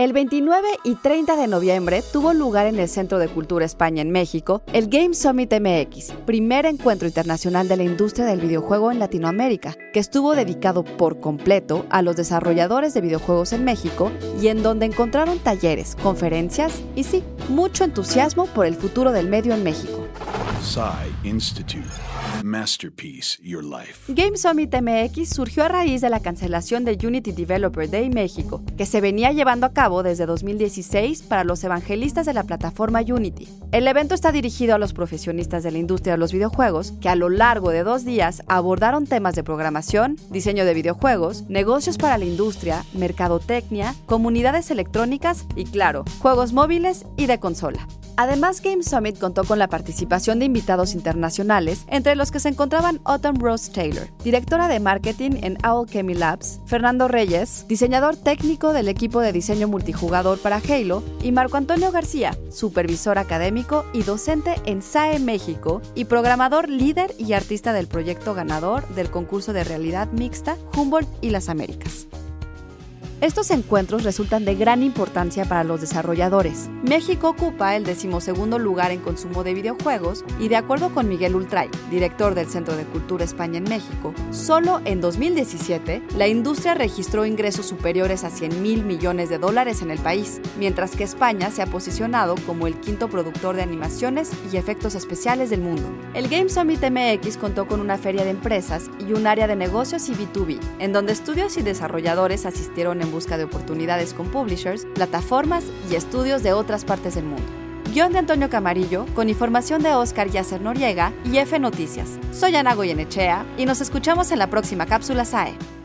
El 29 y 30 de noviembre tuvo lugar en el Centro de Cultura España en México el Game Summit MX, primer encuentro internacional de la industria del videojuego en Latinoamérica, que estuvo dedicado por completo a los desarrolladores de videojuegos en México y en donde encontraron talleres, conferencias y sí, mucho entusiasmo por el futuro del medio en México. Institute. Masterpiece Your Life. Game Summit MX surgió a raíz de la cancelación del Unity Developer Day México, que se venía llevando a cabo desde 2016 para los evangelistas de la plataforma Unity. El evento está dirigido a los profesionistas de la industria de los videojuegos que a lo largo de dos días abordaron temas de programación, diseño de videojuegos, negocios para la industria, mercadotecnia, comunidades electrónicas y, claro, juegos móviles y de consola. Además, Game Summit contó con la participación de invitados internacionales, entre los que se encontraban Autumn Rose Taylor, directora de marketing en Chemi Labs, Fernando Reyes, diseñador técnico del equipo de diseño multijugador para Halo, y Marco Antonio García, supervisor académico y docente en SAE México y programador líder y artista del proyecto ganador del concurso de realidad mixta Humboldt y las Américas. Estos encuentros resultan de gran importancia para los desarrolladores. México ocupa el decimosegundo lugar en consumo de videojuegos y de acuerdo con Miguel Ultray, director del Centro de Cultura España en México, solo en 2017 la industria registró ingresos superiores a 100 mil millones de dólares en el país, mientras que España se ha posicionado como el quinto productor de animaciones y efectos especiales del mundo. El Game Summit MX contó con una feria de empresas y un área de negocios y B2B, en donde estudios y desarrolladores asistieron en busca de oportunidades con publishers, plataformas y estudios de otras partes del mundo. Guión de Antonio Camarillo, con información de Oscar Yasser Noriega y F Noticias. Soy Ana Goyenechea y nos escuchamos en la próxima cápsula SAE.